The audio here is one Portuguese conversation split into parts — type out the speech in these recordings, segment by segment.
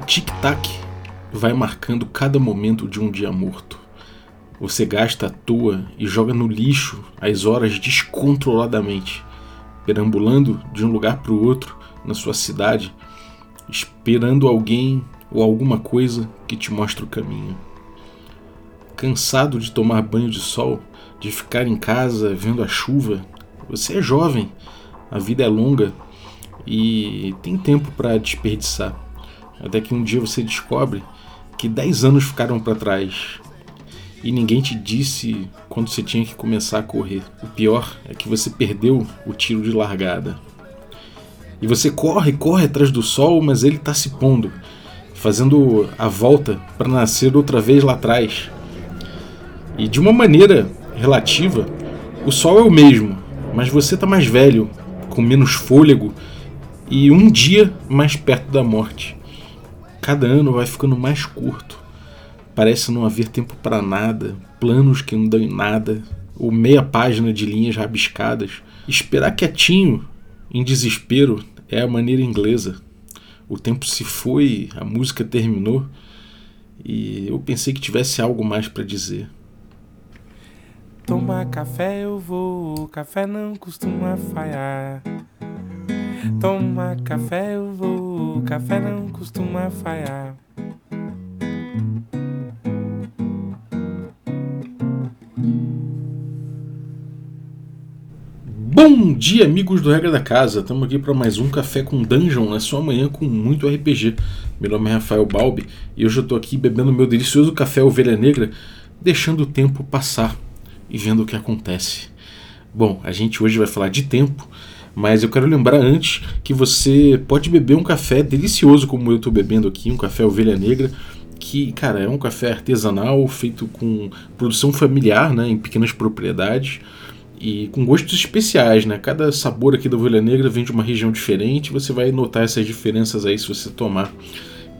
tic-tac vai marcando cada momento de um dia morto. Você gasta à toa e joga no lixo as horas descontroladamente, perambulando de um lugar para o outro na sua cidade, esperando alguém ou alguma coisa que te mostre o caminho. Cansado de tomar banho de sol, de ficar em casa vendo a chuva, você é jovem, a vida é longa e tem tempo para desperdiçar. Até que um dia você descobre que 10 anos ficaram para trás e ninguém te disse quando você tinha que começar a correr. O pior é que você perdeu o tiro de largada. E você corre, corre atrás do sol, mas ele está se pondo, fazendo a volta para nascer outra vez lá atrás. E de uma maneira relativa, o sol é o mesmo, mas você está mais velho, com menos fôlego e um dia mais perto da morte. Cada ano vai ficando mais curto. Parece não haver tempo para nada, planos que não dão em nada, ou meia página de linhas rabiscadas. Esperar quietinho, em desespero, é a maneira inglesa. O tempo se foi, a música terminou e eu pensei que tivesse algo mais para dizer. Tomar café eu vou, café não costuma falhar. Tomar café eu vou, café não costuma falhar. Bom dia, amigos do Regra da Casa. Estamos aqui para mais um Café com Dungeon na sua manhã com muito RPG. Meu nome é Rafael Balbi e hoje eu estou aqui bebendo meu delicioso café Ovelha Negra, deixando o tempo passar e vendo o que acontece. Bom, a gente hoje vai falar de tempo mas eu quero lembrar antes que você pode beber um café delicioso como eu estou bebendo aqui, um café ovelha negra, que, cara, é um café artesanal feito com produção familiar, né, em pequenas propriedades e com gostos especiais, né? Cada sabor aqui da ovelha negra vem de uma região diferente, você vai notar essas diferenças aí se você tomar.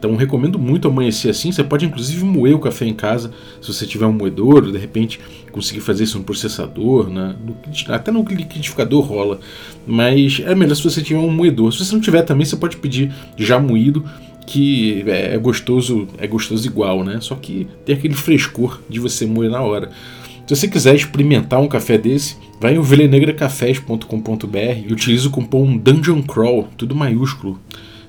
Então recomendo muito amanhecer assim. Você pode inclusive moer o café em casa, se você tiver um moedor, de repente conseguir fazer isso no processador, né? no, até no liquidificador rola. Mas é melhor se você tiver um moedor. Se você não tiver também, você pode pedir já moído, que é, é gostoso, é gostoso igual, né? Só que tem aquele frescor de você moer na hora. Se você quiser experimentar um café desse, vai em ovelhanegracafés.com.br e utilize o cupom Dungeon Crawl, tudo maiúsculo.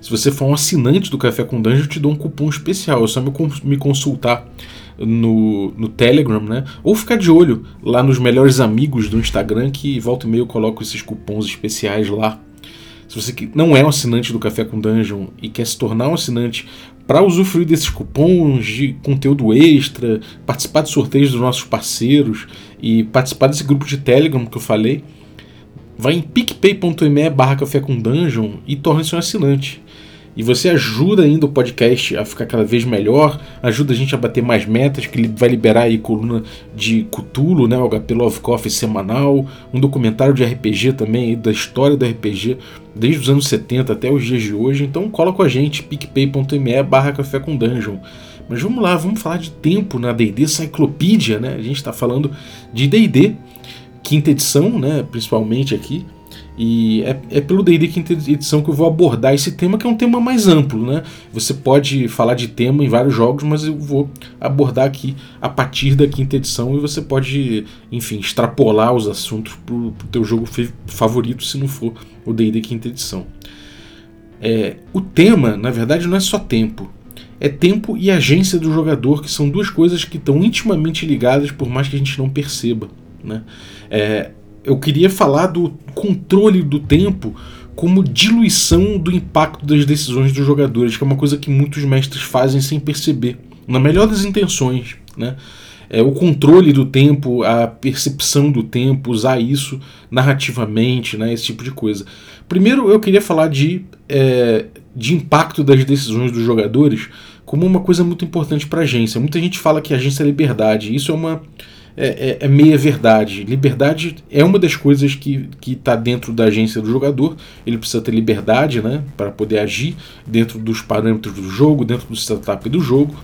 Se você for um assinante do Café com Dungeon, eu te dou um cupom especial. É só me, consultar no, no Telegram, né? Ou ficar de olho lá nos melhores amigos do Instagram, que volta e meia eu coloco esses cupons especiais lá. Se você não é um assinante do Café com Dungeon e quer se tornar um assinante para usufruir desses cupons de conteúdo extra, participar de sorteios dos nossos parceiros e participar desse grupo de Telegram que eu falei, vai em picpay.me barra café com dungeon e torne-se um assinante. E você ajuda ainda o podcast a ficar cada vez melhor, ajuda a gente a bater mais metas, que vai liberar aí coluna de Cthulhu, né, o HP Love Coffee semanal, um documentário de RPG também, da história do RPG, desde os anos 70 até os dias de hoje. Então cola com a gente, picpay.me barra café com dungeon. Mas vamos lá, vamos falar de tempo na D&D Cyclopedia, né? A gente está falando de D&D, quinta edição, né, principalmente aqui, e é, é pelo D&D quinta edição que eu vou abordar esse tema, que é um tema mais amplo, né? Você pode falar de tema em vários jogos, mas eu vou abordar aqui a partir da quinta edição e você pode, enfim, extrapolar os assuntos pro, pro teu jogo favorito, se não for o D&D quinta edição. É, o tema, na verdade, não é só tempo. É tempo e agência do jogador, que são duas coisas que estão intimamente ligadas, por mais que a gente não perceba. Né? É, eu queria falar do controle do tempo como diluição do impacto das decisões dos jogadores, que é uma coisa que muitos mestres fazem sem perceber, na melhor das intenções, né? É, o controle do tempo, a percepção do tempo, usar isso narrativamente, né, esse tipo de coisa. Primeiro, eu queria falar de, é, de impacto das decisões dos jogadores como uma coisa muito importante para a agência. Muita gente fala que a agência é liberdade, isso é uma é, é, é, meia verdade. Liberdade é uma das coisas que está dentro da agência do jogador. Ele precisa ter liberdade né, para poder agir dentro dos parâmetros do jogo, dentro do setup do jogo.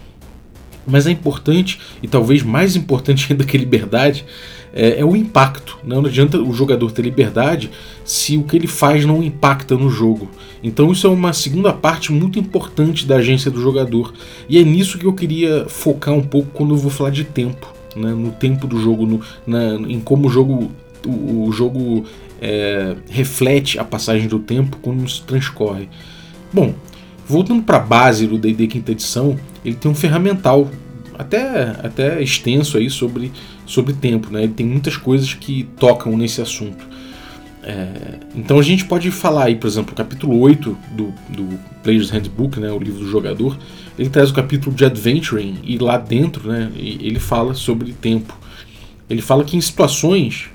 Mas é importante, e talvez mais importante ainda que liberdade, é, é, o impacto. Né? Não adianta o jogador ter liberdade se o que ele faz não impacta no jogo. Então isso é uma segunda parte muito importante da agência do jogador. E é nisso que eu queria focar um pouco quando eu vou falar de tempo. Né? No tempo do jogo, no, na, em como o jogo, o, o jogo é, reflete a passagem do tempo quando isso transcorre. Bom, voltando para a base do D&D quinta edição, ele tem um ferramental até, até extenso aí sobre, sobre tempo, né? Ele tem muitas coisas que tocam nesse assunto. É, então a gente pode falar aí, por exemplo, o capítulo 8 do, do Player's Handbook, né, o livro do jogador, ele traz o capítulo de Adventuring e lá dentro né, ele fala sobre tempo. Ele fala que em situações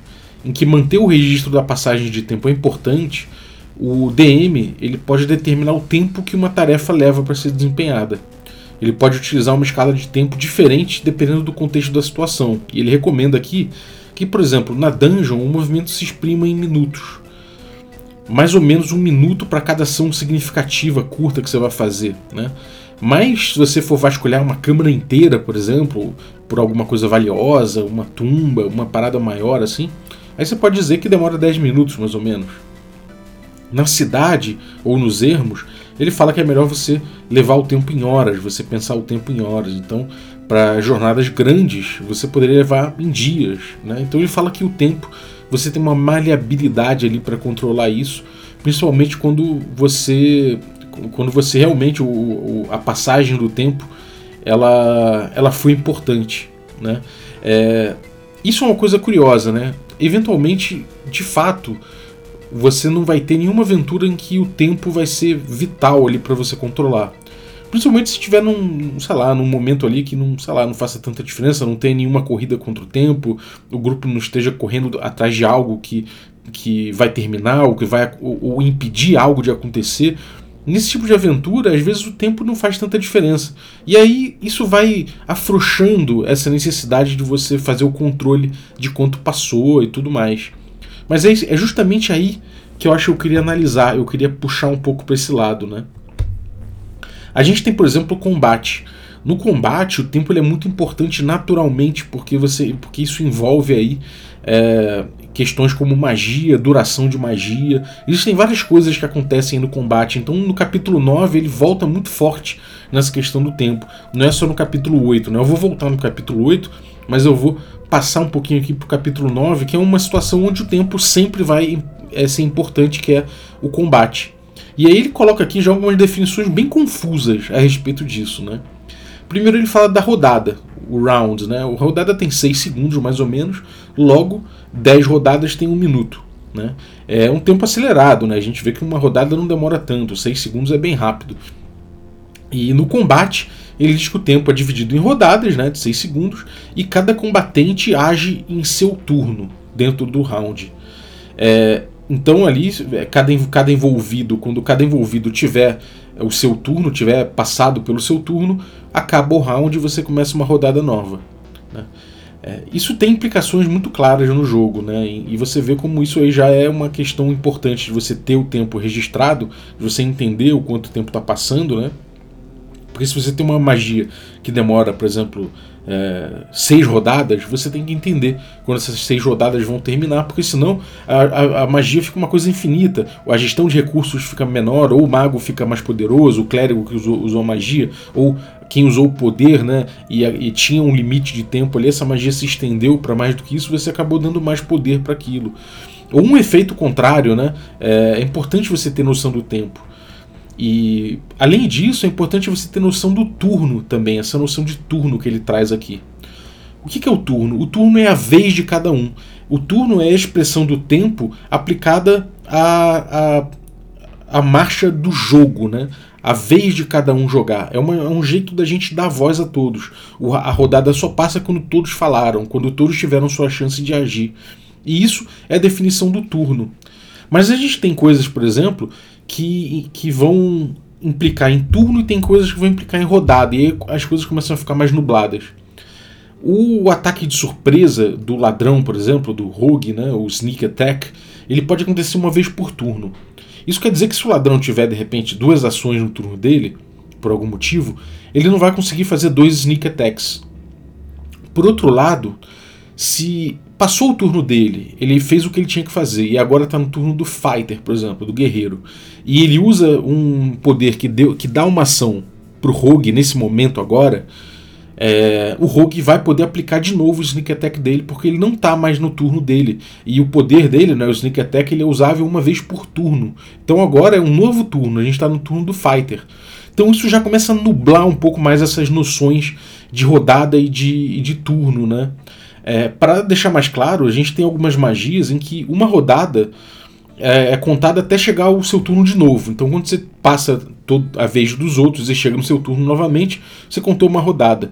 em que manter o registro da passagem de tempo é importante, o DM ele pode determinar o tempo que uma tarefa leva para ser desempenhada. Ele pode utilizar uma escala de tempo diferente dependendo do contexto da situação. E ele recomenda aqui que, por exemplo, na dungeon o movimento se exprima em minutos. Mais ou menos um minuto para cada ação significativa curta que você vai fazer. Né? Mas se você for vasculhar uma câmara inteira, por exemplo, por alguma coisa valiosa, uma tumba, uma parada maior assim, aí você pode dizer que demora 10 minutos mais ou menos. Na cidade ou nos ermos, ele fala que é melhor você levar o tempo em horas, você pensar o tempo em horas. Então, para jornadas grandes, você poderia levar em dias. Né? Então, ele fala que o tempo, você tem uma maleabilidade ali para controlar isso, principalmente quando você, quando você realmente, o, o, a passagem do tempo, ela, ela foi importante. Né? É, isso é uma coisa curiosa, né? Eventualmente, de fato, você não vai ter nenhuma aventura em que o tempo vai ser vital ali para você controlar. Principalmente se estiver num, sei lá, num momento ali que não, sei lá, não faça tanta diferença, não tenha nenhuma corrida contra o tempo, o grupo não esteja correndo atrás de algo que, que vai terminar ou que vai ou, ou impedir algo de acontecer. Nesse tipo de aventura, às vezes o tempo não faz tanta diferença. E aí isso vai afrouxando essa necessidade de você fazer o controle de quanto passou e tudo mais. Mas é, é justamente aí que eu acho que eu queria analisar, eu queria puxar um pouco para esse lado, né? A gente tem, por exemplo, o combate. No combate, o tempo é muito importante naturalmente, porque você, porque isso envolve aí é, questões como magia, duração de magia. Existem várias coisas que acontecem no combate. Então, no capítulo 9, ele volta muito forte nessa questão do tempo. Não é só no capítulo 8, né? Eu vou voltar no capítulo 8, mas eu vou passar um pouquinho aqui para o capítulo 9, que é uma situação onde o tempo sempre vai é, ser importante, que é o combate. E aí ele coloca aqui já algumas definições bem confusas a respeito disso, né? Primeiro ele fala da rodada, o round, né? A rodada tem 6 segundos mais ou menos, logo 10 rodadas tem um minuto. Né? É um tempo acelerado, né? A gente vê que uma rodada não demora tanto, 6 segundos é bem rápido. E no combate, ele diz que o tempo é dividido em rodadas, né, de 6 segundos, e cada combatente age em seu turno dentro do round. É, então ali, é, cada, cada envolvido, quando cada envolvido tiver o seu turno, tiver passado pelo seu turno, acaba o round e você começa uma rodada nova. Né? É, isso tem implicações muito claras no jogo, né? E, e, você vê como isso aí já é uma questão importante de você ter o tempo registrado, de você entender o quanto tempo está passando, né? Porque se você tem uma magia que demora, por exemplo, é, seis rodadas, você tem que entender quando essas seis rodadas vão terminar, porque senão a, a, a, magia fica uma coisa infinita, a gestão de recursos fica menor, ou o mago fica mais poderoso, o clérigo que usou, usou magia, ou quem usou o poder, né, e, e, tinha um limite de tempo ali, essa magia se estendeu para mais do que isso, você acabou dando mais poder para aquilo. Ou um efeito contrário, né, é, é importante você ter noção do tempo. E além disso, é importante você ter noção do turno também, essa noção de turno que ele traz aqui. O que é o turno? O turno é a vez de cada um. O turno é a expressão do tempo aplicada à, à, à marcha do jogo, né? a vez de cada um jogar. É, uma, é, um jeito da gente dar voz a todos. O, a rodada só passa quando todos falaram, quando todos tiveram sua chance de agir. E isso é a definição do turno. Mas a gente tem coisas, por exemplo, que, que vão implicar em turno e tem coisas que vão implicar em rodada. E aí as coisas começam a ficar mais nubladas. O ataque de surpresa do ladrão, por exemplo, do rogue, né, o sneak attack, ele pode acontecer uma vez por turno. Isso quer dizer que se o ladrão tiver de repente duas ações no turno dele, por algum motivo, ele não vai conseguir fazer dois sneak attacks. Por outro lado, se passou o turno dele, ele fez o que ele tinha que fazer e agora está no turno do fighter, por exemplo, do guerreiro, e ele usa um poder que, deu, que dá uma ação pro rogue nesse momento agora, é, o rogue vai poder aplicar de novo o sneak attack dele porque ele não está mais no turno dele e o poder dele, né, o sneak attack, ele é usável uma vez por turno. Então agora é um novo turno, a gente está no turno do fighter. Então isso já começa a nublar um pouco mais essas noções de rodada e de, de turno, né? É, Para deixar mais claro, a gente tem algumas magias em que uma rodada é, é, contada até chegar o seu turno de novo. Então, quando você passa a vez dos outros e chega no seu turno novamente, você contou uma rodada.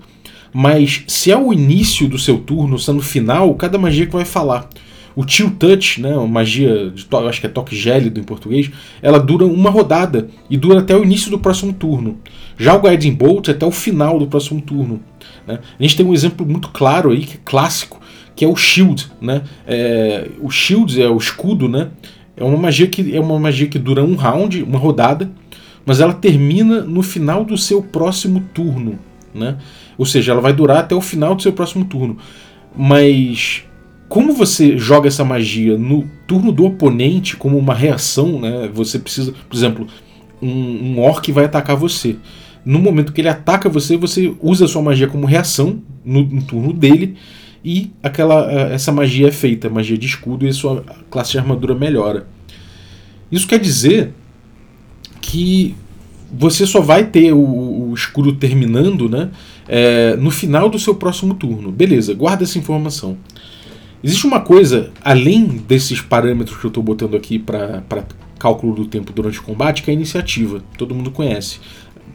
Mas se é o início do seu turno, se é no final, cada magia que vai falar. O Chill Touch, né, uma magia de acho que é toque gélido em português, ela dura uma rodada e dura até o início do próximo turno. Já o Guiding Bolt até o final do próximo turno. Né? A gente tem um exemplo muito claro aí, que é clássico, que é o Shield. Né? É, o Shield é o escudo, né? É uma magia que é uma magia que dura um round, uma rodada, mas ela termina no final do seu próximo turno, né? Ou seja, ela vai durar até o final do seu próximo turno. Mas como você joga essa magia no turno do oponente como uma reação, né? Você precisa, por exemplo, um, um orc vai atacar você no momento que ele ataca você, você usa a sua magia como reação no, no turno dele e aquela eh, essa magia é feita, magia de escudo e sua classe de armadura melhora. Isso quer dizer que você só vai ter o, o escudo terminando né, é, no final do seu próximo turno. Beleza, guarda essa informação. Existe uma coisa, além desses parâmetros que eu estou botando aqui para cálculo do tempo durante o combate, que é a iniciativa. Todo mundo conhece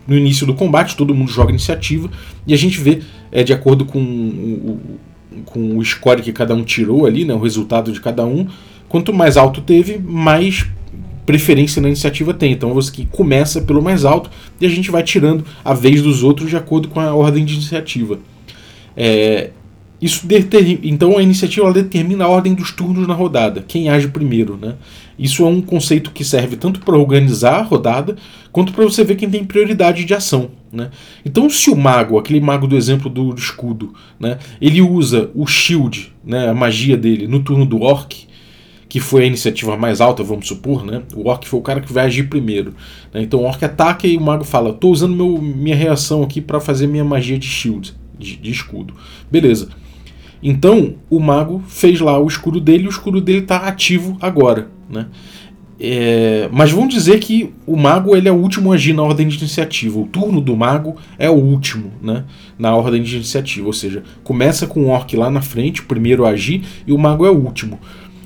no início do combate, todo mundo joga iniciativa, e a gente vê, é, de acordo com o, com o score que cada um tirou ali, né, o resultado de cada um, quanto mais alto teve, mais preferência na iniciativa tem. Então você que começa pelo mais alto e a gente vai tirando a vez dos outros de acordo com a ordem de iniciativa. É, isso determina, então a iniciativa determina a ordem dos turnos na rodada, quem age primeiro, né? Isso é um conceito que serve tanto para organizar a rodada quanto para você ver quem tem prioridade de ação, né? Então, se o mago, aquele mago do exemplo do escudo, né, ele usa o shield, né, a magia dele no turno do orc, que foi a iniciativa mais alta, vamos supor, né? O orc foi o cara que vai agir primeiro. Né? Então o orc ataca e o mago fala: "Tô usando meu, minha reação aqui para fazer minha magia de shield, de, de escudo". Beleza. Então o mago fez lá o escudo dele o escudo dele está ativo agora. Né? É, mas vamos dizer que o mago ele é o último a agir na ordem de iniciativa. O turno do mago é o último né, na ordem de iniciativa. Ou seja, começa com o orc lá na frente, o primeiro a agir, e o mago é o último.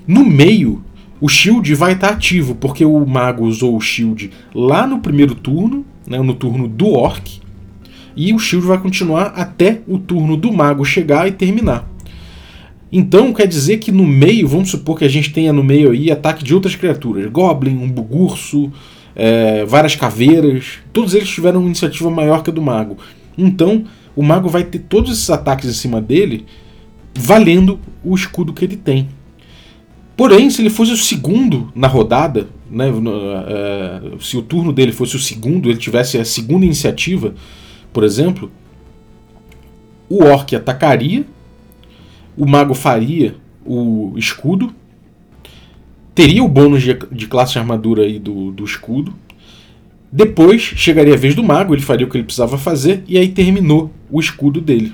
No meio, o shield vai estar tá ativo, porque o mago usou o shield lá no primeiro turno, né, no turno do orc, e o shield vai continuar até o turno do mago chegar e terminar. Então quer dizer que no meio, vamos supor que a gente tenha no meio aí ataque de outras criaturas, Goblin, um bugurso, é, várias caveiras, todos eles tiveram uma iniciativa maior que a do mago. Então o mago vai ter todos esses ataques em cima dele, valendo o escudo que ele tem. Porém, se ele fosse o segundo na rodada, né, é, se o turno dele fosse o segundo, ele tivesse a segunda iniciativa, por exemplo, o orc atacaria o mago faria o escudo, teria o bônus de, de classe de armadura aí do, do escudo. Depois chegaria a vez do mago, ele faria o que ele precisava fazer e aí terminou o escudo dele.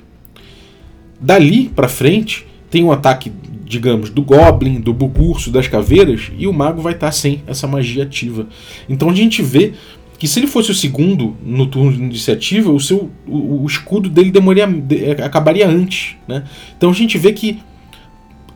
Dali para frente tem um ataque, digamos, do Goblin, do Bugurso, das Caveiras e o mago vai estar tá sem essa magia ativa. Então a gente vê que se ele fosse o segundo no turno de iniciativa, o seu o, o escudo dele demoraria, de, acabaria antes, né? Então a gente vê que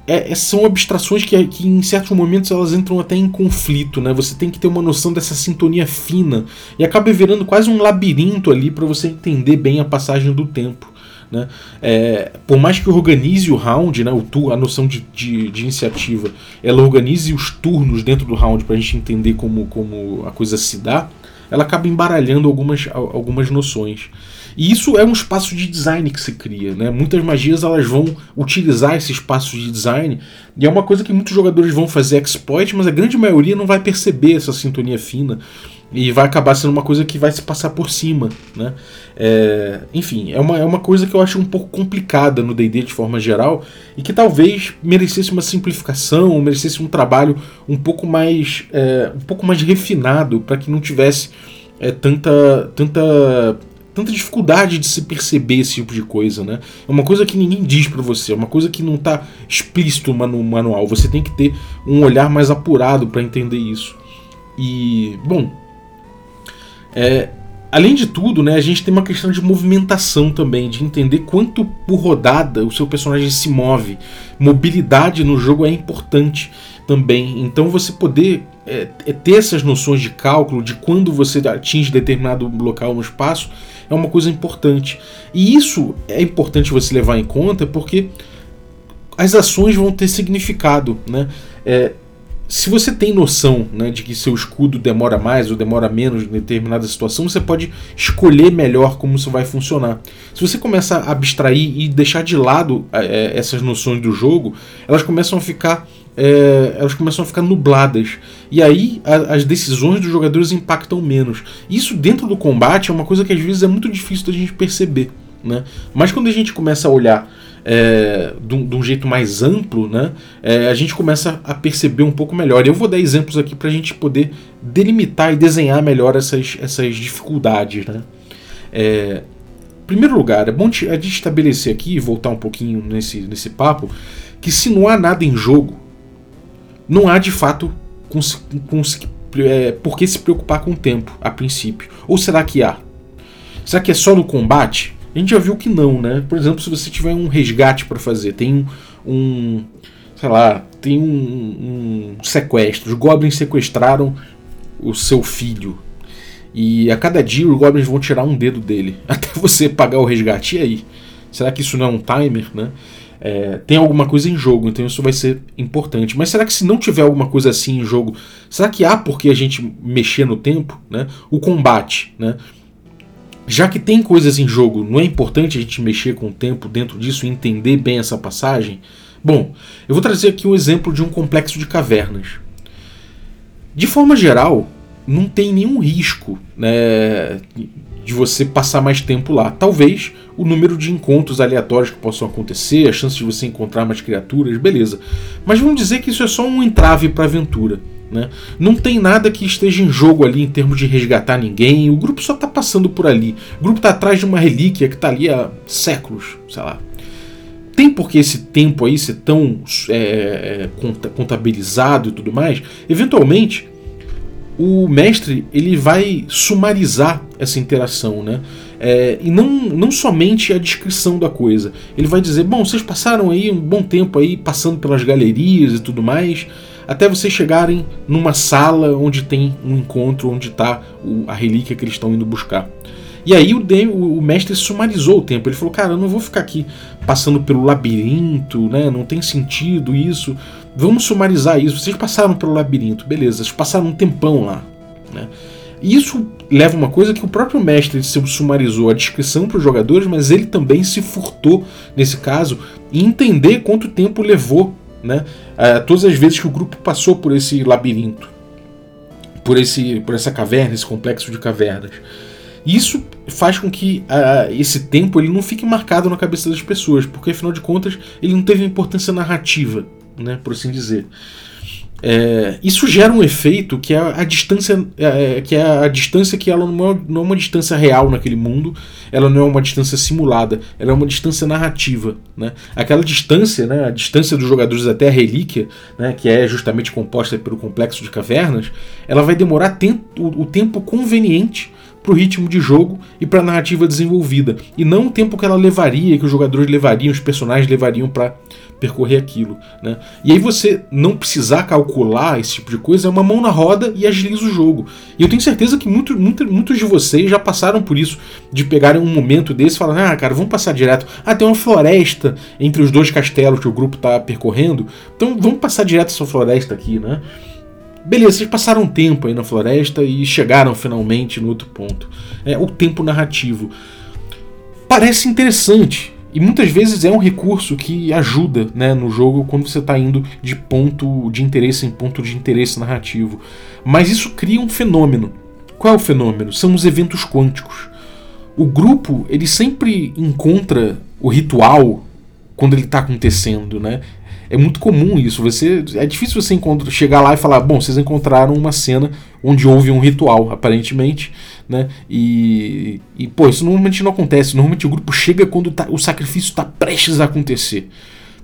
é, é, são abstrações que, que em certos momentos elas entram até em conflito, né? Você tem que ter uma noção dessa sintonia fina e acaba virando quase um labirinto ali para você entender bem a passagem do tempo. Né? É, por mais que organize o round, né, o tu, a noção de, de, de, iniciativa, ela organize os turnos dentro do round para a gente entender como, como a coisa se dá, ela acaba embaralhando algumas, algumas noções. E isso é um espaço de design que se cria. Né? Muitas magias elas vão utilizar esse espaço de design, e é uma coisa que muitos jogadores vão fazer exploit, mas a grande maioria não vai perceber essa sintonia fina. E vai acabar sendo uma coisa que vai se passar por cima, né? É, enfim, é uma, é uma coisa que eu acho um pouco complicada no D&D de forma geral e que talvez merecesse uma simplificação, merecesse um trabalho um pouco mais, é, um pouco mais refinado para que não tivesse é, tanta, tanta, tanta dificuldade de se perceber esse tipo de coisa, né? É uma coisa que ninguém diz para você, é uma coisa que não está explícito no manual. Você tem que ter um olhar mais apurado para entender isso. E, bom, é, além de tudo, né, a gente tem uma questão de movimentação também, de entender quanto por rodada o seu personagem se move. Mobilidade no jogo é importante também. Então você poder é, é ter essas noções de cálculo, de quando você atinge determinado local no espaço, é uma coisa importante. E isso é importante você levar em conta porque as ações vão ter significado. Né? É, se você tem noção né, de que seu escudo demora mais ou demora menos em determinada situação, você pode escolher melhor como isso vai funcionar. Se você começa a abstrair e deixar de lado é, essas noções do jogo, elas começam a ficar é, elas começam a ficar nubladas. E aí a, as decisões dos jogadores impactam menos. Isso dentro do combate é uma coisa que às vezes é muito difícil da gente perceber. Né? Mas quando a gente começa a olhar é, de, um, de, um, jeito mais amplo, né, é, a gente começa a perceber um pouco melhor. Eu vou dar exemplos aqui para a gente poder delimitar e desenhar melhor essas, essas dificuldades. Né? É, em primeiro lugar, é bom a gente estabelecer aqui e voltar um pouquinho nesse, nesse papo que se não há nada em jogo, não há de fato com, com, é, por que se preocupar com o tempo, a princípio. Ou será que há? Será que é só no combate? A gente já viu que não, né? Por exemplo, se você tiver um resgate para fazer, tem um, sei lá, tem um, um sequestro. Os goblins sequestraram o seu filho. E a cada dia os goblins vão tirar um dedo dele. Até você pagar o resgate. E aí? Será que isso não é um timer, né? É, tem alguma coisa em jogo, então isso vai ser importante. Mas será que se não tiver alguma coisa assim em jogo, será que há por que a gente mexer no tempo? Né? O combate, né? Já que tem coisas em jogo, não é importante a gente mexer com o tempo dentro disso e entender bem essa passagem? Bom, eu vou trazer aqui um exemplo de um complexo de cavernas. De forma geral, não tem nenhum risco né, de você passar mais tempo lá. Talvez o número de encontros aleatórios que possam acontecer, a chance de você encontrar mais criaturas, beleza. Mas vamos dizer que isso é só um entrave para a aventura. Né? Não tem nada que esteja em jogo ali em termos de resgatar ninguém. O grupo só está passando por ali. O grupo está atrás de uma relíquia que está ali há séculos, sei lá. Tem por que esse tempo aí ser tão é, contabilizado e tudo mais? Eventualmente, o mestre ele vai sumarizar essa interação, né? É, e não, não somente a descrição da coisa. Ele vai dizer, bom, vocês passaram aí um bom tempo aí passando pelas galerias e tudo mais até vocês chegarem numa sala onde tem um encontro, onde está a relíquia que eles estão indo buscar. E aí o, o, mestre sumarizou o tempo. Ele falou: Cara, eu não vou ficar aqui passando pelo labirinto, né? Não tem sentido isso. Vamos sumarizar isso. Vocês passaram pelo labirinto, beleza? Vocês passaram um tempão lá, né? Isso leva uma coisa que o próprio mestre sumarizou a descrição para os jogadores, mas ele também se furtou, nesse caso, em entender quanto tempo levou né? Uh, todas as vezes que o grupo passou por esse labirinto, por, esse, por essa caverna, esse complexo de cavernas. Isso faz com que uh, esse tempo ele não fique marcado na cabeça das pessoas, porque afinal de contas ele não teve importância narrativa, né, por assim dizer. É, isso gera um efeito que é a distância é, que é a distância que ela não é, não é, uma distância real naquele mundo ela não é uma distância simulada ela é uma distância narrativa né? aquela distância né, a distância dos jogadores até a relíquia né, que é justamente composta pelo complexo de cavernas ela vai demorar tempo, o, o tempo conveniente para o ritmo de jogo e para a narrativa desenvolvida e não o tempo que ela levaria que os jogadores levariam os personagens levariam para percorrer aquilo. Né? E aí você não precisar calcular esse tipo de coisa, é uma mão na roda e agiliza o jogo. E eu tenho certeza que muito, muito, muitos de vocês já passaram por isso, de pegarem um momento desse e falar, ah, cara, vamos passar direto. Ah, tem uma floresta entre os dois castelos que o grupo está percorrendo, então vamos passar direto essa floresta aqui, né? Beleza, vocês passaram um tempo aí na floresta e chegaram finalmente no outro ponto. É o tempo narrativo. Parece interessante, e muitas vezes é um recurso que ajuda né, no jogo quando você está indo de ponto de interesse em ponto de interesse narrativo. Mas isso cria um fenômeno. qual é o fenômeno? São os eventos quânticos. O grupo ele sempre encontra o ritual quando ele está acontecendo, né? É muito comum isso. Você é difícil você encontrar, chegar lá e falar, bom, vocês encontraram uma cena onde houve um ritual, aparentemente, né? E, e pô, isso normalmente não acontece. Normalmente o grupo chega quando tá, o sacrifício está prestes a acontecer.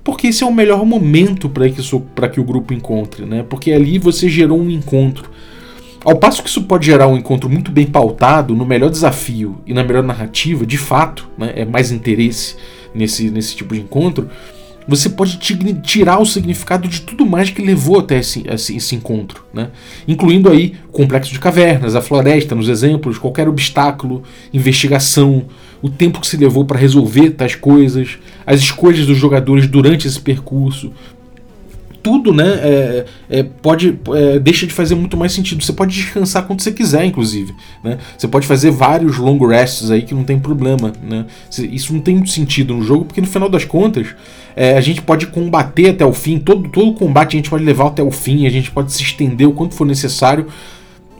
Porque esse é o melhor momento para que, que o grupo encontre, né? Porque ali você gerou um encontro. Ao passo que isso pode gerar um encontro muito bem pautado, no melhor desafio e na melhor narrativa, de fato, né, é mais interesse nesse, nesse tipo de encontro, você pode tirar o significado de tudo mais que levou até esse, esse, esse, encontro, né? incluindo aí o complexo de cavernas, a floresta nos exemplos, qualquer obstáculo, investigação, o tempo que se levou para resolver tais coisas, as escolhas dos jogadores durante esse percurso, tudo, né, é, é, pode é, deixa de fazer muito mais sentido. Você pode descansar quando você quiser, inclusive, né? Você pode fazer vários long rests aí que não tem problema, né? Isso não tem muito sentido no jogo porque no final das contas é, a gente pode combater até o fim. Todo todo combate a gente pode levar até o fim. A gente pode se estender o quanto for necessário,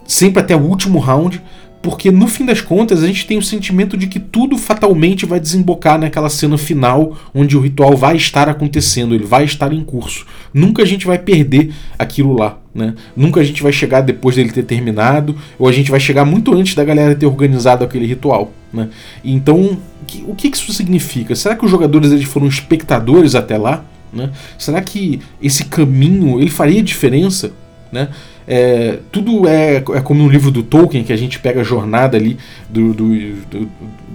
sempre até o último round porque no fim das contas a gente tem o sentimento de que tudo fatalmente vai desembocar naquela cena final onde o ritual vai estar acontecendo, ele vai estar em curso. Nunca a gente vai perder aquilo lá, né? Nunca a gente vai chegar depois dele ter terminado, ou a gente vai chegar muito antes da galera ter organizado aquele ritual, né? Então, o que isso significa? Será que os jogadores eles foram espectadores até lá? Né? Será que esse caminho ele faria diferença? Né? É, tudo é, é como no livro do Tolkien, que a gente pega a jornada ali do, do, do,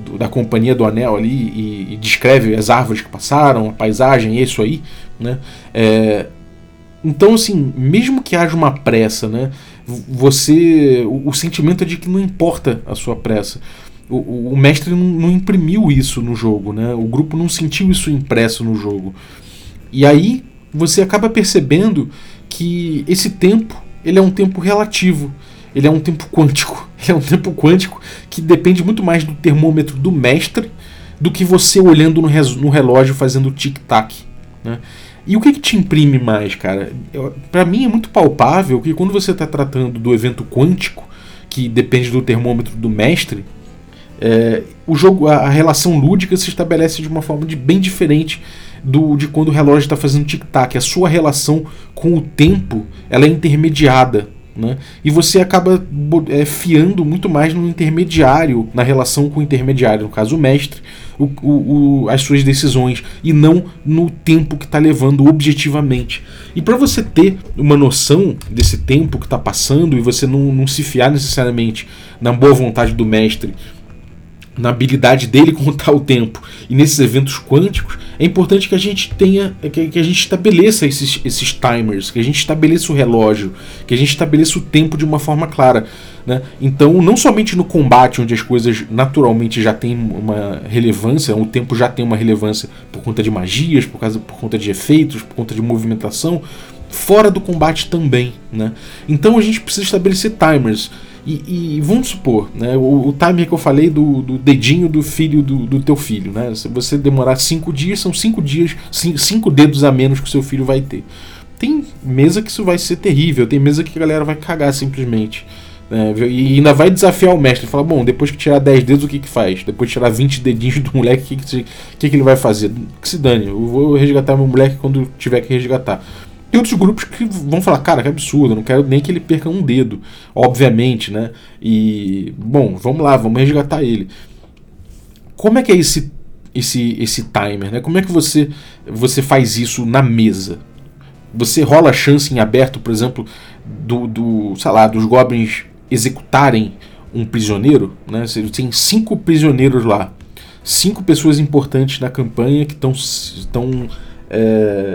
do da Companhia do Anel ali e, e, descreve as árvores que passaram, a paisagem, isso aí. Né? É, então, assim, mesmo que haja uma pressa, né, você. O, o sentimento é de que não importa a sua pressa. O, o mestre não, não, imprimiu isso no jogo, né? O grupo não sentiu isso impresso no jogo. E aí você acaba percebendo que esse tempo ele é um tempo relativo, ele é um tempo quântico. Ele é um tempo quântico que depende muito mais do termômetro do mestre do que você olhando no, relógio fazendo tic-tac. Né? E o que, que, te imprime mais, cara? Para mim é muito palpável que quando você está tratando do evento quântico, que depende do termômetro do mestre, é, o jogo, a, a, relação lúdica se estabelece de uma forma de, bem diferente do, de quando o relógio está fazendo tic-tac. A sua relação com o tempo ela é intermediada. Né? E você acaba é, fiando muito mais no intermediário, na relação com o intermediário, no caso o mestre, o, o, o, as suas decisões, e não no tempo que está levando objetivamente. E para você ter uma noção desse tempo que está passando e você não, não se fiar necessariamente na boa vontade do mestre na habilidade dele contar o tempo e nesses eventos quânticos, é importante que a gente tenha, que, que, a gente estabeleça esses, esses timers, que a gente estabeleça o relógio, que a gente estabeleça o tempo de uma forma clara. Né? Então, não somente no combate, onde as coisas naturalmente já têm uma relevância, o tempo já tem uma relevância por conta de magias, por, causa, por conta de efeitos, por conta de movimentação, fora do combate também. Né? Então, a gente precisa estabelecer timers. E, e, vamos supor, né, o, o timer que eu falei do, do dedinho do filho do, do, teu filho, né? Se você demorar cinco dias, são cinco dias, cinco, dedos a menos que o seu filho vai ter. Tem mesa que isso vai ser terrível, tem mesa que a galera vai cagar simplesmente. Né, e ainda vai desafiar o mestre, falar, bom, depois que tirar 10 dedos, o que que faz? Depois de tirar 20 dedinhos do moleque, o que que, que, que ele vai fazer? Que se dane, eu vou resgatar meu moleque quando tiver que resgatar. Tem outros grupos que vão falar, cara, que absurdo, não quero nem que ele perca um dedo, obviamente, né? E, bom, vamos lá, vamos resgatar ele. Como é que é esse, esse, esse timer, né? Como é que você, você faz isso na mesa? Você rola a chance em aberto, por exemplo, do, do sei lá, dos goblins executarem um prisioneiro, né? Você tem cinco prisioneiros lá, cinco pessoas importantes na campanha que estão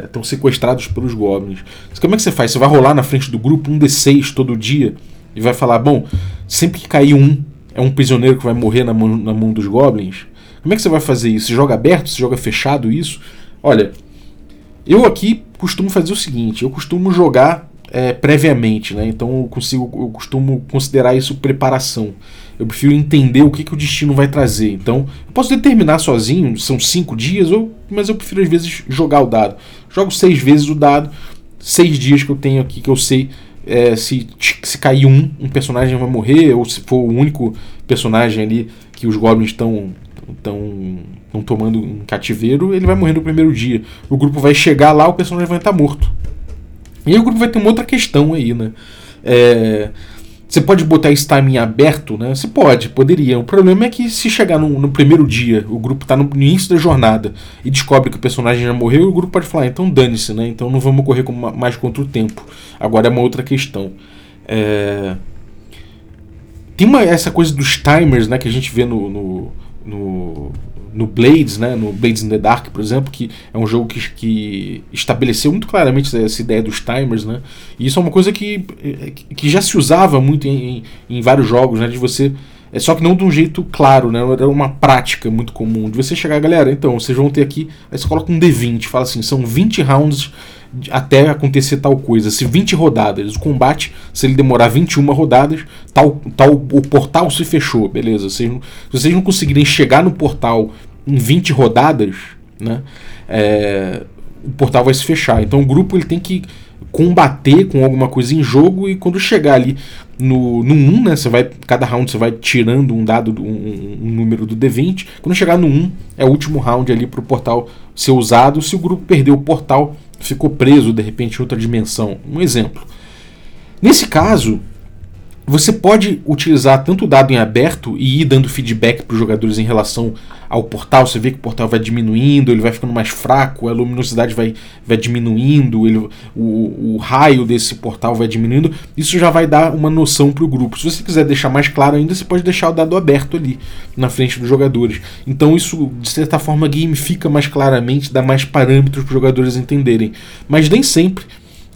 estão é, sequestrados pelos goblins. Como é que você faz? Você vai rolar na frente do grupo um D6 todo dia e vai falar: bom, sempre que cair um, é um prisioneiro que vai morrer na mão, na mão dos goblins? Como é que você vai fazer isso? Você joga aberto? Você joga fechado isso? Olha, eu aqui costumo fazer o seguinte: eu costumo jogar é, previamente, né? Então eu consigo, eu costumo considerar isso preparação. Eu prefiro entender o que, que o destino vai trazer. Então, eu posso determinar sozinho, são cinco dias, ou, mas eu prefiro às vezes jogar o dado. Jogo seis vezes o dado, seis dias que eu tenho aqui que eu sei é, se, se cair um, um personagem vai morrer, ou se for o único personagem ali que os goblins estão estão tomando em cativeiro, ele vai morrer no primeiro dia. O grupo vai chegar lá, o personagem vai estar morto. E aí o grupo vai ter uma outra questão aí, né? É, você pode botar esse timing aberto, né? Você pode, poderia. O problema é que se chegar no, no primeiro dia, o grupo está no início da jornada e descobre que o personagem já morreu, o grupo pode falar, ah, então dane-se, né? Então não vamos correr mais contra o tempo. Agora é uma outra questão. É... Tem uma, essa coisa dos timers, né? Que a gente vê no, no, no no Blades, né, no Blades in the Dark, por exemplo, que é um jogo que, que estabeleceu muito claramente essa ideia dos timers, né, e isso é uma coisa que, que já se usava muito em, em, vários jogos, né, de você é só que não de um jeito claro, né? Era uma prática muito comum. De você chegar, galera, então, vocês vão ter aqui. Aí você coloca um D20, fala assim: são 20 rounds até acontecer tal coisa. Se 20 rodadas, o combate, se ele demorar 21 rodadas, tal, tal, o portal se fechou, beleza. Se vocês não conseguirem chegar no portal em 20 rodadas, né, é, o portal vai se fechar. Então o grupo ele tem que combater com alguma coisa em jogo e quando chegar ali no, no 1, né, você vai, cada round você vai tirando um dado, um, um número do D20. Quando chegar no 1, é o último round ali para o portal ser usado. Se o grupo perdeu o portal, ficou preso de repente em outra dimensão. Um exemplo. Nesse caso, você pode utilizar tanto o dado em aberto e ir dando feedback para os jogadores em relação ao portal. Você vê que o portal vai diminuindo, ele vai ficando mais fraco, a luminosidade vai, vai diminuindo, ele, o, o raio desse portal vai diminuindo. Isso já vai dar uma noção para o grupo. Se você quiser deixar mais claro ainda, você pode deixar o dado aberto ali na frente dos jogadores. Então isso, de certa forma, gamifica mais claramente, dá mais parâmetros para os jogadores entenderem. Mas nem sempre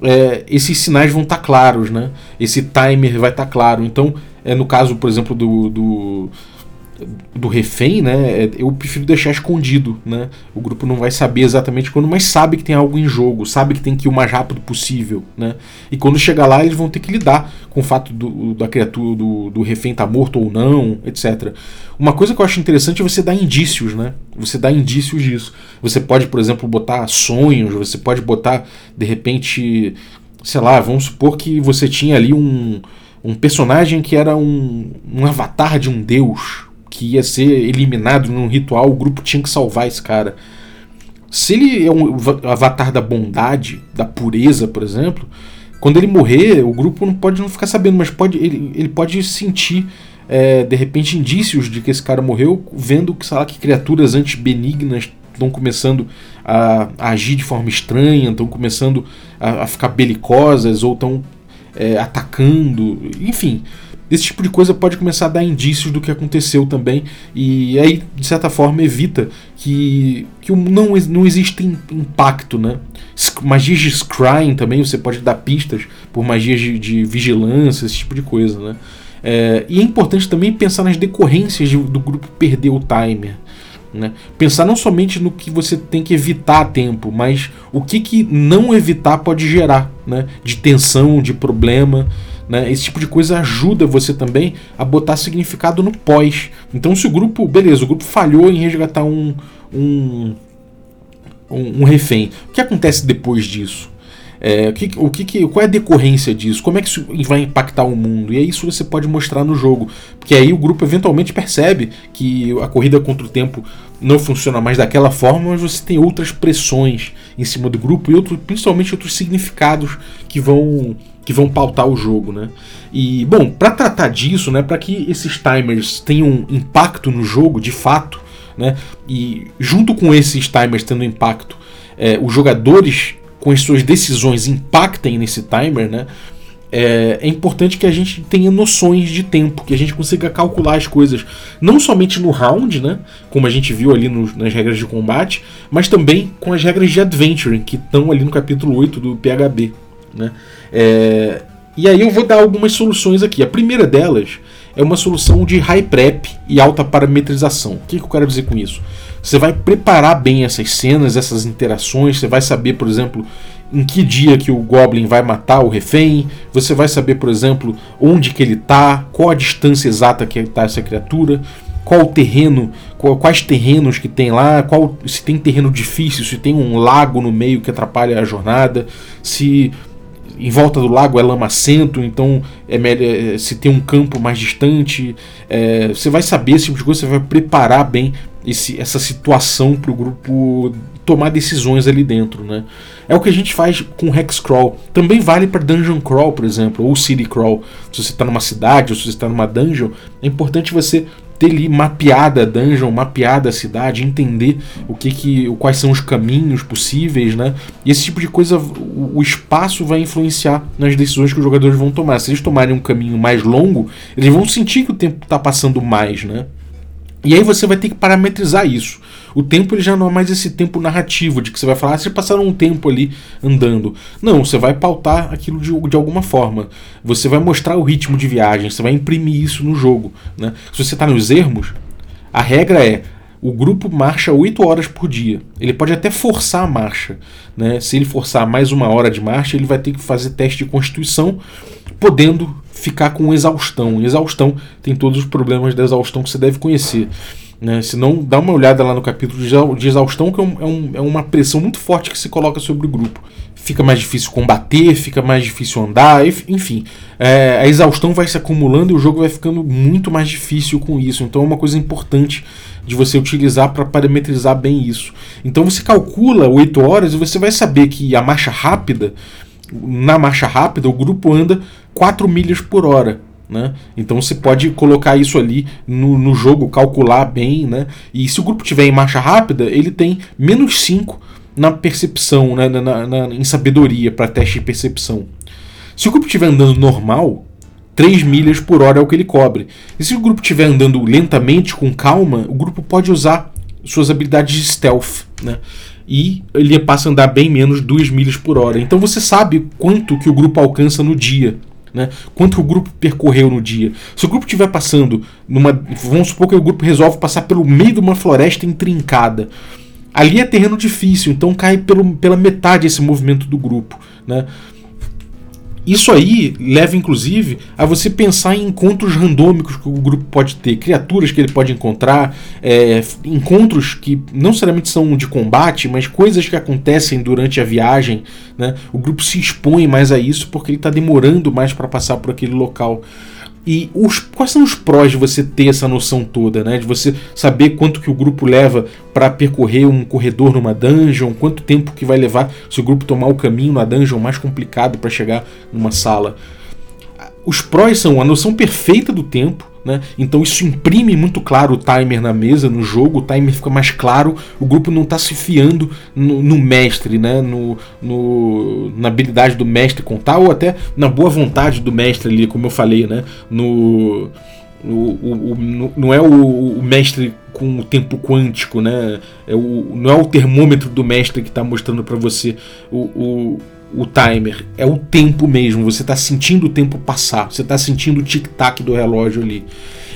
é, esses sinais vão estar tá claros, né? Esse timer vai estar tá claro. Então, é no caso, por exemplo, do, do do refém, né, é, eu prefiro deixar escondido, né? O grupo não vai saber exatamente quando, mas sabe que tem algo em jogo, sabe que tem que ir o mais rápido possível, né? E quando chegar lá, eles vão ter que lidar com o fato do, da criatura, do, do refém estar tá morto ou não, etc. Uma coisa que eu acho interessante é você dar indícios, né? Você dá indícios disso. Você pode, por exemplo, botar sonhos, você pode botar, de repente, sei lá, vamos supor que você tinha ali um, um personagem que era um, um avatar de um deus, que ia ser eliminado num ritual, o grupo tinha que salvar esse cara. Se ele é um avatar da bondade, da pureza, por exemplo, quando ele morrer, o grupo não pode não ficar sabendo, mas pode ele, ele pode sentir é, de repente indícios de que esse cara morreu, vendo que, sei lá, que criaturas antibenignas estão começando a, a, agir de forma estranha, estão começando a, a, ficar belicosas ou estão é, atacando, enfim. Esse tipo de coisa pode começar a dar indícios do que aconteceu também, e aí, de certa forma, evita que, que não, não existe impacto. Né? Magias de scrying também, você pode dar pistas por magias de, de vigilância, esse tipo de coisa. Né? É, e é importante também pensar nas decorrências de, do grupo perder o timer. Né? Pensar não somente no que você tem que evitar a tempo, mas o que, que não evitar pode gerar né? de tensão, de problema. Né? Esse tipo de coisa ajuda você também a botar significado no pós. Então, se o grupo, beleza, o grupo falhou em resgatar um, um, um, um refém, o que acontece depois disso? É, o que, o que, qual é a decorrência disso? Como é que isso vai impactar o mundo? E é isso que você pode mostrar no jogo. Porque aí o grupo eventualmente percebe que a corrida contra o tempo não funciona mais daquela forma, mas você tem outras pressões em cima do grupo e outro, principalmente outros significados que vão que vão pautar o jogo, né? E bom, para tratar disso, né, para que esses timers tenham impacto no jogo de fato, né? E junto com esses timers tendo impacto, é, os jogadores com as suas decisões impactem nesse timer, né? É, é, importante que a gente tenha noções de tempo, que a gente consiga calcular as coisas, não somente no round, né, como a gente viu ali no, nas regras de combate, mas também com as regras de adventuring, que estão ali no capítulo 8 do PHB. Né? É, e aí eu vou dar algumas soluções aqui. A primeira delas é uma solução de high prep e alta parametrização. O que, que eu quero dizer com isso? Você vai preparar bem essas cenas, essas interações, você vai saber, por exemplo, em que dia que o Goblin vai matar o refém, você vai saber, por exemplo, onde que ele está, qual a distância exata que está essa criatura, qual o terreno, qual, quais terrenos que tem lá, qual se tem terreno difícil, se tem um lago no meio que atrapalha a jornada, se em volta do lago é lamacento, então é, é, se tem um campo mais distante. É, você vai saber esse tipo de coisa, você vai preparar bem esse, essa situação para o grupo tomar decisões ali dentro. Né? É o que a gente faz com Hex Crawl. Também vale para Dungeon Crawl, por exemplo, ou City Crawl. Se você está numa cidade ou se você está numa dungeon, é importante você ter ali mapeada a dungeon, mapeada a cidade, entender o que que, quais são os caminhos possíveis, né? E esse tipo de coisa, o, o espaço vai influenciar nas decisões que os jogadores vão tomar. Se eles tomarem um caminho mais longo, eles vão sentir que o tempo está passando mais, né? E aí você vai ter que parametrizar isso. O tempo ele já não é mais esse tempo narrativo, de que você vai falar, ah, vocês passaram um tempo ali andando. Não, você vai pautar aquilo de, de alguma forma. Você vai mostrar o ritmo de viagem, você vai imprimir isso no jogo. Né? Se você está nos ermos, a regra é o grupo marcha 8 horas por dia. Ele pode até forçar a marcha. Né? Se ele forçar mais uma hora de marcha, ele vai ter que fazer teste de constituição, podendo ficar com exaustão. exaustão tem todos os problemas da exaustão que você deve conhecer. Né? Se não, dá uma olhada lá no capítulo de exaustão, que é, um, é, uma pressão muito forte que se coloca sobre o grupo. Fica mais difícil combater, fica mais difícil andar, enfim. É, a exaustão vai se acumulando e o jogo vai ficando muito mais difícil com isso. Então é uma coisa importante de você utilizar para parametrizar bem isso. Então você calcula 8 horas e você vai saber que a marcha rápida, na marcha rápida, o grupo anda 4 milhas por hora. Né? Então você pode colocar isso ali no, no jogo, calcular bem, né? E se o grupo tiver em marcha rápida, ele tem menos 5 na percepção, né? na, na, na em sabedoria para teste de percepção. Se o grupo estiver andando normal, 3 milhas por hora é o que ele cobre. E se o grupo estiver andando lentamente, com calma, o grupo pode usar suas habilidades de stealth, né? E ele passa a andar bem menos 2 milhas por hora. Então você sabe quanto que o grupo alcança no dia. Né? Quanto o grupo percorreu no dia. Se o grupo estiver passando numa. Vamos supor que o grupo resolve passar pelo meio de uma floresta intrincada. Ali é terreno difícil, então cai pelo, pela metade esse movimento do grupo. Né? Isso aí leva, inclusive, a você pensar em encontros randômicos que o grupo pode ter, criaturas que ele pode encontrar, é, encontros que não necessariamente são de combate, mas coisas que acontecem durante a viagem. Né? O grupo se expõe mais a isso porque ele está demorando mais para passar por aquele local. E os, quais são os prós de você ter essa noção toda, né? De você saber quanto que o grupo leva para percorrer um corredor numa dungeon, quanto tempo que vai levar se o grupo tomar o caminho na dungeon mais complicado para chegar numa sala. Os prós são a noção perfeita do tempo, né? Então isso imprime muito claro o timer na mesa, no jogo, o timer fica mais claro, o grupo não está se fiando no, no mestre, né? no, no, na habilidade do mestre contar, ou até na boa vontade do mestre ali, como eu falei, né? no, o, o, o, não é o, o, mestre com o tempo quântico, né? É o, não é o termômetro do mestre que está mostrando para você o, o timer, é o tempo mesmo. Você está sentindo o tempo passar, você está sentindo o tic-tac do relógio ali.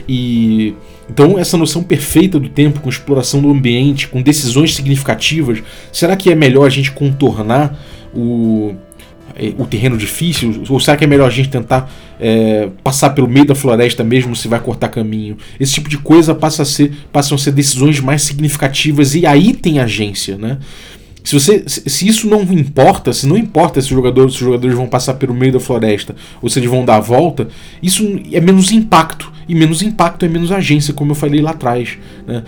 E então essa noção perfeita do tempo, com exploração do ambiente, com decisões significativas, será que é melhor a gente contornar o, é, o terreno difícil? Ou será que é melhor a gente tentar é, passar pelo meio da floresta mesmo se vai cortar caminho? Esse tipo de coisa passa a ser, passam a ser decisões mais significativas e aí tem agência, né? Se, você, se isso não importa, se não importa se os jogadores, se os jogadores vão passar pelo meio da floresta ou se eles vão dar a volta, isso é menos impacto. E menos impacto é menos agência, como eu falei lá atrás. Né?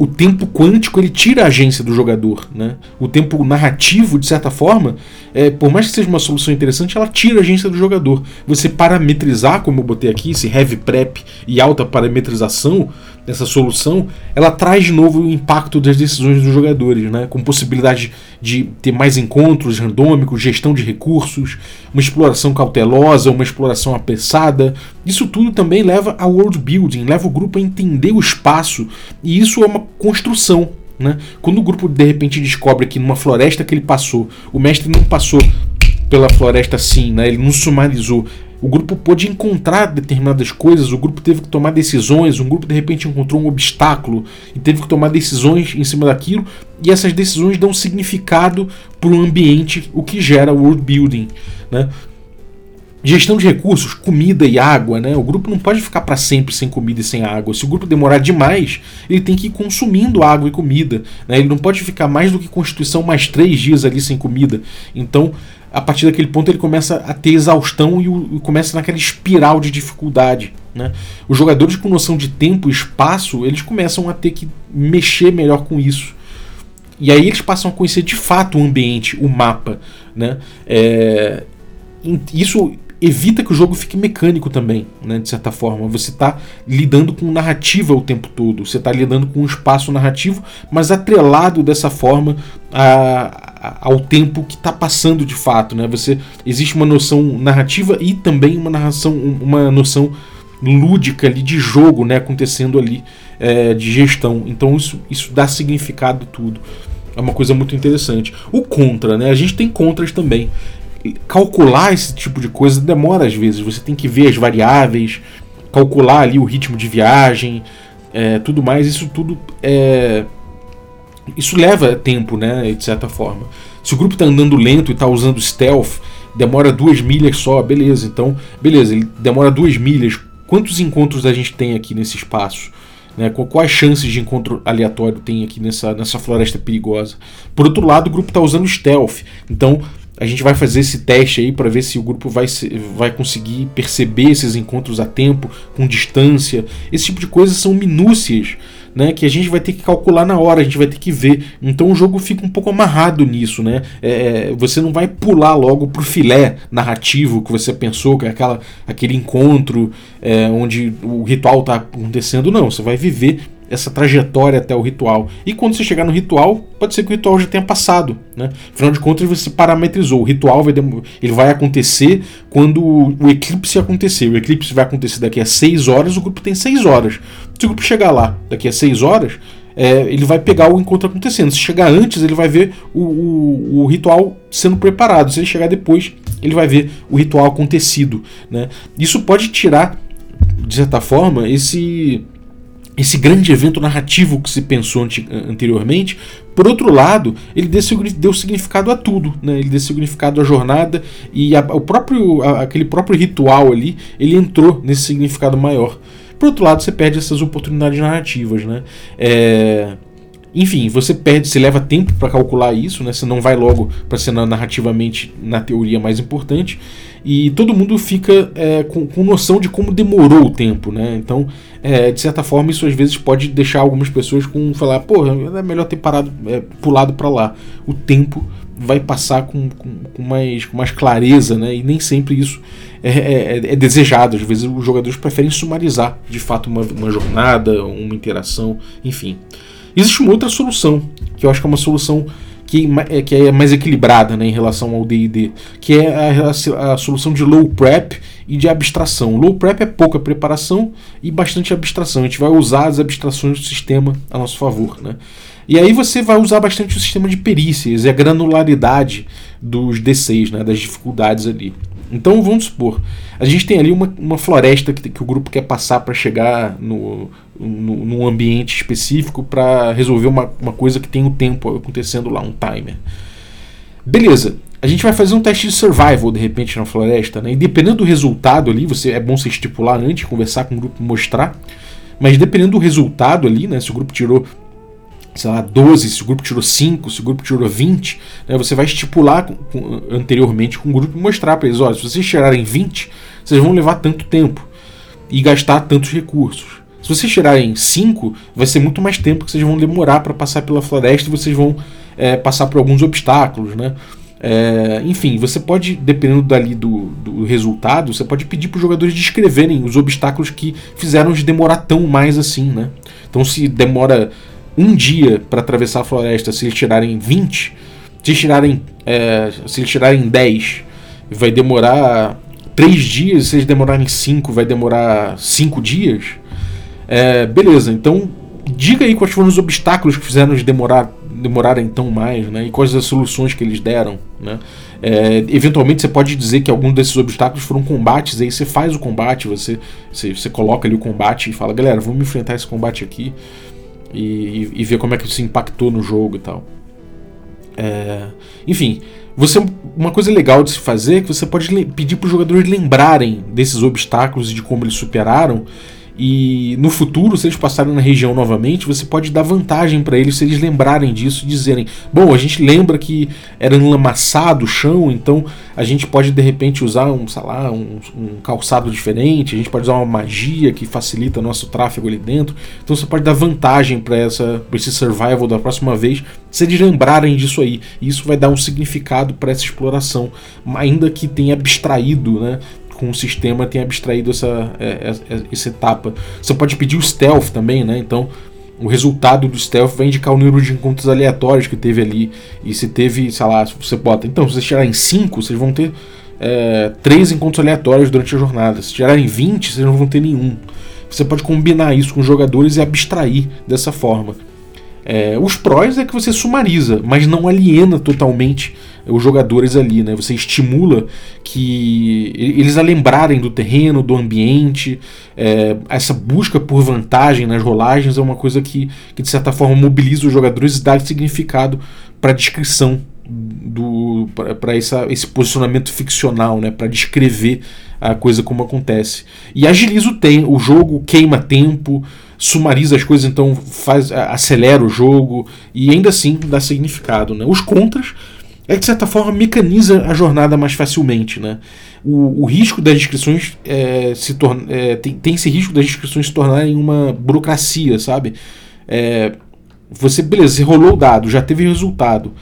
o tempo quântico ele tira a agência do jogador. Né? O tempo narrativo, de certa forma, é, por mais que seja uma solução interessante, ela tira a agência do jogador. Você parametrizar, como eu botei aqui, esse heavy prep e alta parametrização, essa solução, ela traz de novo o impacto das decisões dos jogadores, né? com possibilidade de ter mais encontros randômicos, gestão de recursos, uma exploração cautelosa, uma exploração apressada. Isso tudo também leva a world building, leva o grupo a entender o espaço, e isso é uma construção. Né? Quando o grupo de repente descobre que numa floresta que ele passou, o mestre não passou pela floresta assim, né? ele não sumarizou, o grupo pôde encontrar determinadas coisas, o grupo teve que tomar decisões, um grupo de repente encontrou um obstáculo e teve que tomar decisões em cima daquilo, e essas decisões dão significado para o ambiente, o que gera world building. Né? Gestão de recursos, comida e água, né? O grupo não pode ficar para sempre sem comida e sem água. Se o grupo demorar demais, ele tem que ir consumindo água e comida. Né? Ele não pode ficar mais do que Constituição mais três dias ali sem comida. Então, a partir daquele ponto ele começa a ter exaustão e, o, e começa naquela espiral de dificuldade. Né? Os jogadores com noção de tempo e espaço, eles começam a ter que mexer melhor com isso. E aí eles passam a conhecer de fato o ambiente, o mapa. Né? É, isso evita que o jogo fique mecânico também, né, de certa forma. Você está lidando com narrativa o tempo todo, você está lidando com um espaço narrativo, mas atrelado dessa forma a, ao tempo que está passando de fato. Né? Você existe uma noção narrativa e também uma narração, uma noção lúdica ali de jogo, né, acontecendo ali é, de gestão. Então isso, isso dá significado tudo. É uma coisa muito interessante. O contra, né? A gente tem contras também calcular esse tipo de coisa demora às vezes. Você tem que ver as variáveis, calcular ali o ritmo de viagem, é, tudo mais. Isso tudo é, isso leva tempo, né? De certa forma. Se o grupo está andando lento e está usando stealth, demora duas milhas só, beleza. Então, beleza, ele demora duas milhas. Quantos encontros a gente tem aqui nesse espaço? Né? Quais chances de encontro aleatório tem aqui nessa, nessa floresta perigosa? Por outro lado, o grupo está usando stealth. Então, a gente vai fazer esse teste aí para ver se o grupo vai, vai conseguir perceber esses encontros a tempo, com distância. Esse tipo de coisas são minúcias né, que a gente vai ter que calcular na hora, a gente vai ter que ver. Então o jogo fica um pouco amarrado nisso. Né? É, você não vai pular logo pro filé narrativo que você pensou, que é aquela, aquele encontro é, onde o ritual está acontecendo. Não, você vai viver essa trajetória até o ritual. E quando você chegar no ritual, pode ser que o ritual já tenha passado. Né? Afinal de contas, você parametrizou. O ritual vai, ele vai acontecer quando o eclipse acontecer. O eclipse vai acontecer daqui a 6 horas, o grupo tem 6 horas. Se o grupo chegar lá daqui a 6 horas, é, ele vai pegar o encontro acontecendo. Se chegar antes, ele vai ver o, o, o, ritual sendo preparado. Se ele chegar depois, ele vai ver o ritual acontecido. Né? Isso pode tirar, de certa forma, esse esse grande evento narrativo que se pensou anteriormente. Por outro lado, ele deu significado a tudo, né? ele deu significado à jornada e a, o próprio, a, aquele próprio ritual ali, ele entrou nesse significado maior. Por outro lado, você perde essas oportunidades narrativas, né? É, enfim, você perde, você leva tempo para calcular isso, né? Você não vai logo para ser narrativamente na teoria mais importante e todo mundo fica é, com, com, noção de como demorou o tempo, né? Então, é, de certa forma, isso às vezes pode deixar algumas pessoas com falar, pô, é melhor ter parado, é, pulado para lá. O tempo vai passar com, com, com, mais, com mais clareza, né? E nem sempre isso é, é, é, desejado. Às vezes os jogadores preferem sumarizar de fato uma, uma jornada, uma interação, enfim. Existe uma outra solução, que eu acho que é uma solução que, é, que é mais equilibrada né, em relação ao DD, que é a, a, a, solução de low prep e de abstração. Low prep é pouca preparação e bastante abstração. A gente vai usar as abstrações do sistema a nosso favor. Né? E aí você vai usar bastante o sistema de perícias e a granularidade dos D6, né, das dificuldades ali. Então vamos supor, a gente tem ali uma, uma floresta que, que o grupo quer passar para chegar no, no, num ambiente específico para resolver uma, uma coisa que tem um tempo acontecendo lá, um timer. Beleza, a gente vai fazer um teste de survival de repente na floresta, né? E dependendo do resultado ali, você é bom você estipular antes, conversar com o grupo, mostrar. Mas dependendo do resultado ali, né? Se o grupo tirou sei lá, 12, se o grupo tirou 5, se o grupo tirou 20, né, você vai estipular com, com, anteriormente com o grupo e mostrar para eles: olha, se vocês tirarem 20, vocês vão levar tanto tempo e gastar tantos recursos. Se vocês tirarem 5, vai ser muito mais tempo que vocês vão demorar para passar pela floresta e vocês vão é, passar por alguns obstáculos, né? É, enfim, você pode, dependendo dali do, do resultado, você pode pedir para os jogadores descreverem os obstáculos que fizeram de demorar tão mais assim, né? Então, se demora um dia para atravessar a floresta, se eles tirarem 20, se eles tirarem, é, se eles tirarem 10, vai demorar 3 dias, se eles demorarem 5, vai demorar 5 dias. É, beleza, então diga aí quais foram os obstáculos que fizeram eles demorar, demorarem tão mais, né? E quais as soluções que eles deram, né? É, eventualmente você pode dizer que algum desses obstáculos foram combates, aí você faz o combate, você, você, você coloca ali o combate e fala, galera, vamos enfrentar esse combate aqui e, e ver como é que isso impactou no jogo e tal. É, enfim, você uma coisa legal de se fazer é que você pode pedir para os jogadores lembrarem desses obstáculos e de como eles superaram E no futuro, se eles passarem na região novamente, você pode dar vantagem para eles se eles lembrarem disso, dizerem: bom, a gente lembra que era enlamaçado o chão, então a gente pode de repente usar um, sei lá, um, um calçado diferente, a gente pode usar uma magia que facilita nosso tráfego ali dentro. Então você pode dar vantagem para esse survival da próxima vez, se eles lembrarem disso aí. E isso vai dar um significado para essa exploração, ainda que tenha abstraído, né? Com o sistema tenha abstraído essa, é, é, é, essa etapa. Você pode pedir o stealth também, né? Então o resultado do stealth vai indicar o número de encontros aleatórios que teve ali. E se teve, sei lá, você bota. Então, se você tirar em 5, vocês vão ter é, 3 encontros aleatórios durante a jornada. Se tirar em 20, vocês não vão ter nenhum. Você pode combinar isso com os jogadores e abstrair dessa forma. É, os prós é que você sumariza, mas não aliena totalmente os jogadores ali, né? Você estimula que eles a lembrarem do terreno, do ambiente. É, essa busca por vantagem nas rolagens é uma coisa que, que de certa forma mobiliza os jogadores e dá significado para a descrição do para esse posicionamento ficcional, né? Para descrever a coisa como acontece. E agiliza o, tempo, o jogo, queima tempo, sumariza as coisas, então faz acelera o jogo e ainda assim dá significado. Né? Os contras é de certa forma mecaniza a jornada mais facilmente. Né? O, o risco das descrições é, se torna, é, tem, tem esse risco das descrições se tornarem uma burocracia, sabe? É, você, beleza, você rolou o dado, já teve resultado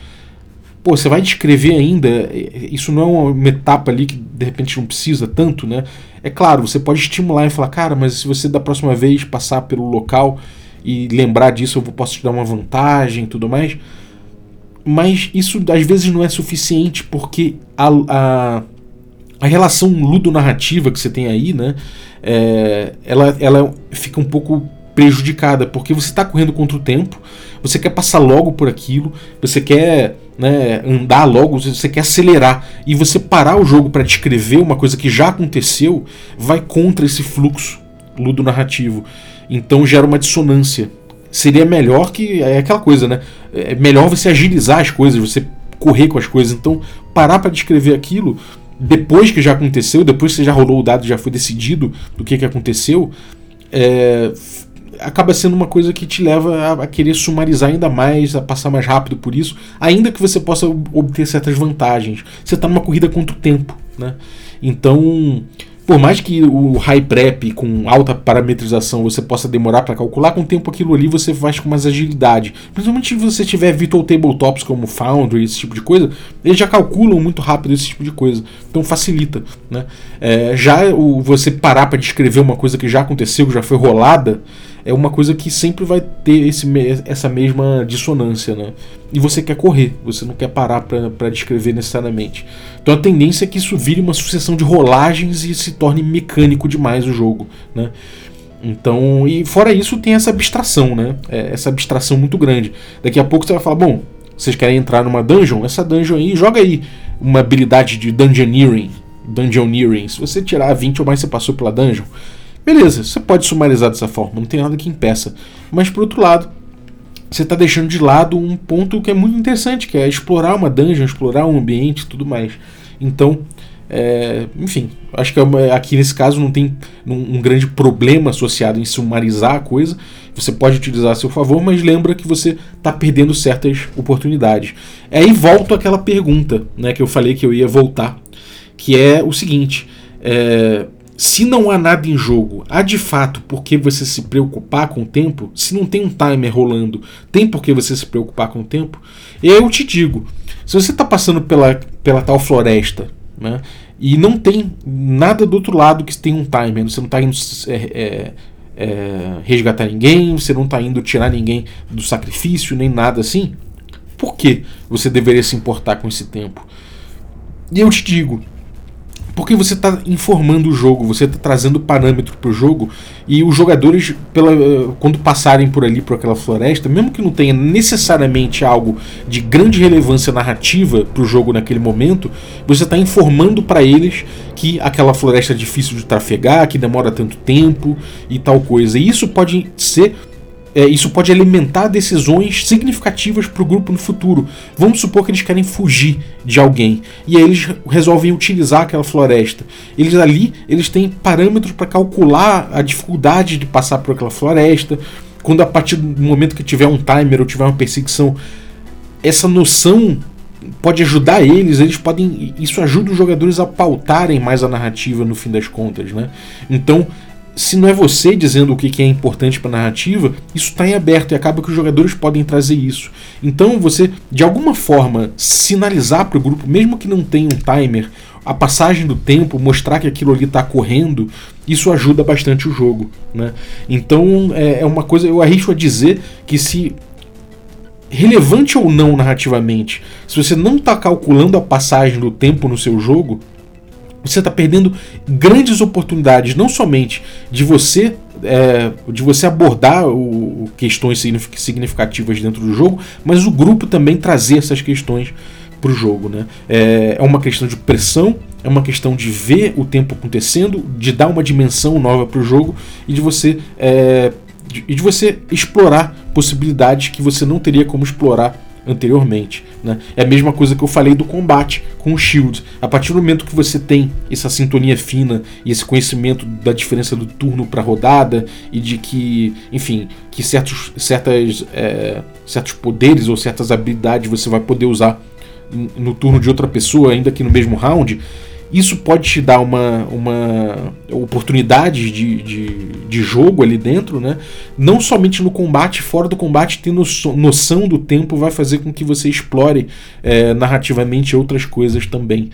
pô, você vai descrever ainda, isso não é uma etapa ali que de repente não precisa tanto, né? É claro, você pode estimular e falar, cara, mas se você da próxima vez passar pelo local e lembrar disso, eu posso te dar uma vantagem e tudo mais. Mas isso às vezes não é suficiente porque a, a, a relação ludonarrativa que você tem aí, né? É, ela, ela fica um pouco prejudicada porque você está correndo contra o tempo, você quer passar logo por aquilo, você quer né, andar logo, você quer acelerar e você parar o jogo para descrever uma coisa que já aconteceu, vai contra esse fluxo ludonarrativo. Então gera uma dissonância. Seria melhor que é aquela coisa, né? É melhor você agilizar as coisas, você correr com as coisas. Então parar para descrever aquilo depois que já aconteceu, depois que já rolou o dado, já foi decidido do que, que aconteceu, é, acaba sendo uma coisa que te leva a, a, querer sumarizar ainda mais, a passar mais rápido por isso, ainda que você possa obter certas vantagens. Você está numa corrida contra o tempo, né? Então, por mais que o high prep com alta parametrização você possa demorar para calcular, com o tempo aquilo ali você faz com mais agilidade. Principalmente se você tiver virtual tabletops como Foundry, esse tipo de coisa, eles já calculam muito rápido esse tipo de coisa. Então facilita. Né? É, já o, você parar para descrever uma coisa que já aconteceu, que já foi rolada, é uma coisa que sempre vai ter esse, essa mesma dissonância, né? E você quer correr, você não quer parar para descrever necessariamente. Então a tendência é que isso vire uma sucessão de rolagens e se torne mecânico demais o jogo, né? Então, e fora isso tem essa abstração, né? É, essa abstração muito grande. Daqui a pouco você vai falar, bom, vocês querem entrar numa dungeon? Essa dungeon aí, joga aí uma habilidade de dungeoneering, dungeoneering. Se você tirar 20 ou mais, você passou pela dungeon. Beleza, você pode sumarizar dessa forma, não tem nada que impeça. Mas por outro lado, você está deixando de lado um ponto que é muito interessante, que é explorar uma dungeon, explorar um ambiente e tudo mais. Então, é, enfim, acho que é aqui nesse caso não tem um, grande problema associado em sumarizar a coisa. Você pode utilizar a seu favor, mas lembra que você está perdendo certas oportunidades. Aí volto àquela pergunta né, que eu falei que eu ia voltar, que é o seguinte: é, se não há nada em jogo, há de fato por que você se preocupar com o tempo? Se não tem um timer rolando, tem por que você se preocupar com o tempo? Eu te digo, se você está passando pela, pela tal floresta né, e não tem nada do outro lado que tem um timer, você não está indo é, é, é, resgatar ninguém, você não está indo tirar ninguém do sacrifício, nem nada assim, por que você deveria se importar com esse tempo? E eu te digo, porque você está informando o jogo, você está trazendo parâmetro para o jogo e os jogadores, pela, quando passarem por ali, por aquela floresta, mesmo que não tenha necessariamente algo de grande relevância narrativa para o jogo naquele momento, você está informando para eles que aquela floresta é difícil de trafegar, que demora tanto tempo e tal coisa. E isso pode ser é, isso pode alimentar decisões significativas para o grupo no futuro. Vamos supor que eles querem fugir de alguém e aí eles resolvem utilizar aquela floresta. Eles ali eles têm parâmetros para calcular a dificuldade de passar por aquela floresta. Quando a partir do momento que tiver um timer ou tiver uma perseguição, essa noção pode ajudar eles, eles podem. Isso ajuda os jogadores a pautarem mais a narrativa no fim das contas, né? Então, se não é você dizendo o que é importante para a narrativa, isso está em aberto e acaba que os jogadores podem trazer isso. Então, você, de alguma forma, sinalizar para o grupo, mesmo que não tenha um timer, a passagem do tempo, mostrar que aquilo ali está correndo, isso ajuda bastante o jogo. Né? Então, é, é uma coisa, eu arrisco a dizer que se relevante ou não narrativamente, se você não está calculando a passagem do tempo no seu jogo, você está perdendo grandes oportunidades, não somente de você é, de você abordar o, questões significativas dentro do jogo, mas o grupo também trazer essas questões para o jogo. Né? É, é uma questão de pressão, é uma questão de ver o tempo acontecendo, de dar uma dimensão nova para o jogo e de você é, de, de você explorar possibilidades que você não teria como explorar anteriormente. Né? É a mesma coisa que eu falei do combate com o Shield. A partir do momento que você tem essa sintonia fina e esse conhecimento da diferença do turno para rodada e de que, enfim, que certos, certas, é, certos poderes ou certas habilidades você vai poder usar no turno de outra pessoa, ainda que no mesmo round, isso pode te dar uma, uma oportunidade de, de, de, jogo ali dentro, né? Não somente no combate, fora do combate, ter noção do tempo vai fazer com que você explore é, narrativamente outras coisas também.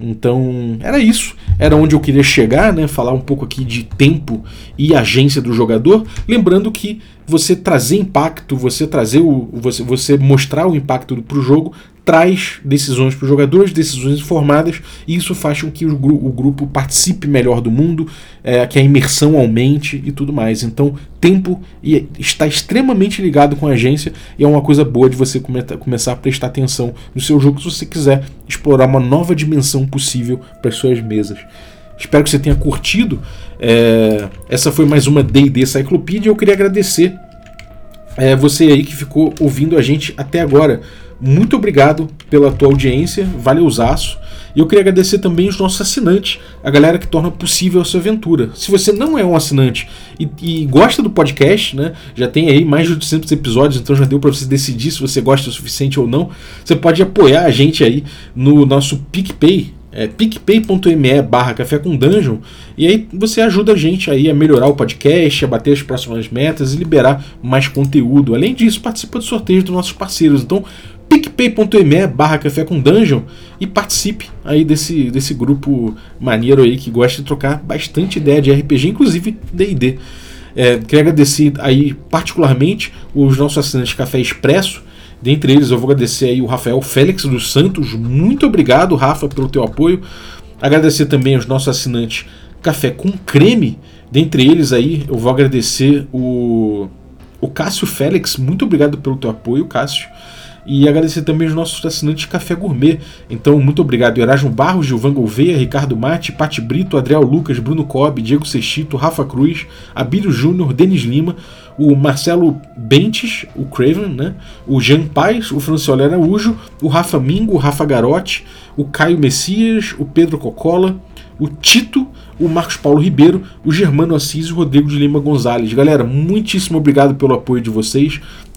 Então, era isso. Era onde eu queria chegar, né? Falar um pouco aqui de tempo e agência do jogador. Lembrando que você trazer impacto, você trazer o. você, você mostrar o impacto para o jogo traz decisões para os jogadores, decisões informadas, e isso faz com que o, gru o grupo participe melhor do mundo, é, que a imersão aumente e tudo mais. Então, tempo está extremamente ligado com a agência e é uma coisa boa de você come começar a prestar atenção no seu jogo se você quiser explorar uma nova dimensão possível para as suas mesas. Espero que você tenha curtido. É, essa foi mais uma D&D Cyclopedia. Eu queria agradecer é, você aí que ficou ouvindo a gente até agora muito obrigado pela tua audiência, valeuzaço. E eu queria agradecer também os nossos assinantes, a galera que torna possível essa aventura. Se você não é um assinante e, e gosta do podcast, né, já tem aí mais de 800 episódios, então já deu para você decidir se você gosta o suficiente ou não. Você pode apoiar a gente aí no nosso PicPay, é picpay.me barra café com dungeon e aí você ajuda a gente aí a melhorar o podcast, a bater as próximas metas e liberar mais conteúdo. Além disso, participa do sorteio dos nossos parceiros. Então picpay.me barra café com dungeon e participe aí desse, desse grupo maneiro aí que gosta de trocar bastante ideia de RPG, inclusive D&D. É, queria agradecer aí particularmente os nossos assinantes Café Expresso, dentre eles eu vou agradecer aí o Rafael Félix dos Santos, muito obrigado Rafa pelo teu apoio, agradecer também os nossos assinantes Café com Creme, dentre eles aí eu vou agradecer o, o Cássio Félix, muito obrigado pelo teu apoio Cássio, e agradecer também os nossos assinantes Café Gourmet. Então, muito obrigado, Erasmo Barros, Gilvan Gouveia, Ricardo Mate, Pati Brito, Adriel Lucas, Bruno Cobb, Diego Sextito, Rafa Cruz, Abílio Júnior, Denis Lima, o Marcelo Bentes, o Craven, né? o Jean Paz, o Franciolo Araújo, o Rafa Mingo, o Rafa Garotti, o Caio Messias, o Pedro Cocola, o Tito, o Marcos Paulo Ribeiro, o Germano Assis e o Rodrigo de Lima Gonzalez. Galera, muitíssimo obrigado pelo apoio de vocês.